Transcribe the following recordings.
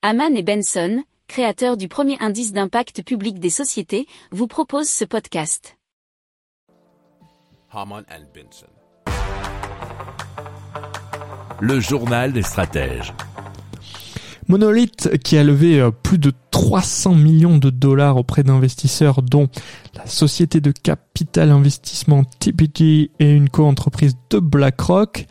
Haman et Benson, créateurs du premier indice d'impact public des sociétés, vous proposent ce podcast. Haman and Benson. Le journal des stratèges. Monolith, qui a levé euh, plus de 300 millions de dollars auprès d'investisseurs, dont la société de capital investissement TPG et une co-entreprise de BlackRock,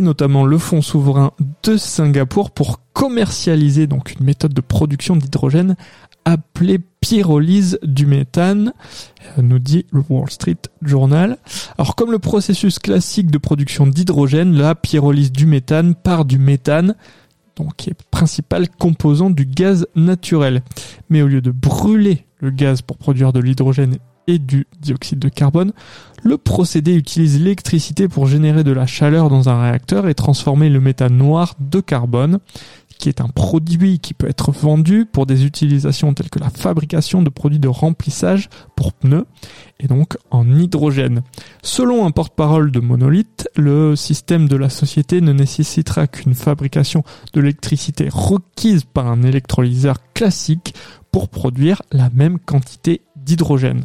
notamment le fonds souverain de Singapour pour commercialiser donc une méthode de production d'hydrogène appelée pyrolyse du méthane, euh, nous dit le Wall Street Journal. Alors comme le processus classique de production d'hydrogène, la pyrolyse du méthane part du méthane, donc qui est principal composant du gaz naturel. Mais au lieu de brûler le gaz pour produire de l'hydrogène et du dioxyde de carbone, le procédé utilise l'électricité pour générer de la chaleur dans un réacteur et transformer le méthane noir de carbone, qui est un produit qui peut être vendu pour des utilisations telles que la fabrication de produits de remplissage pour pneus et donc en hydrogène. Selon un porte-parole de Monolith, le système de la société ne nécessitera qu'une fabrication de l'électricité requise par un électrolyseur classique pour produire la même quantité d'hydrogène.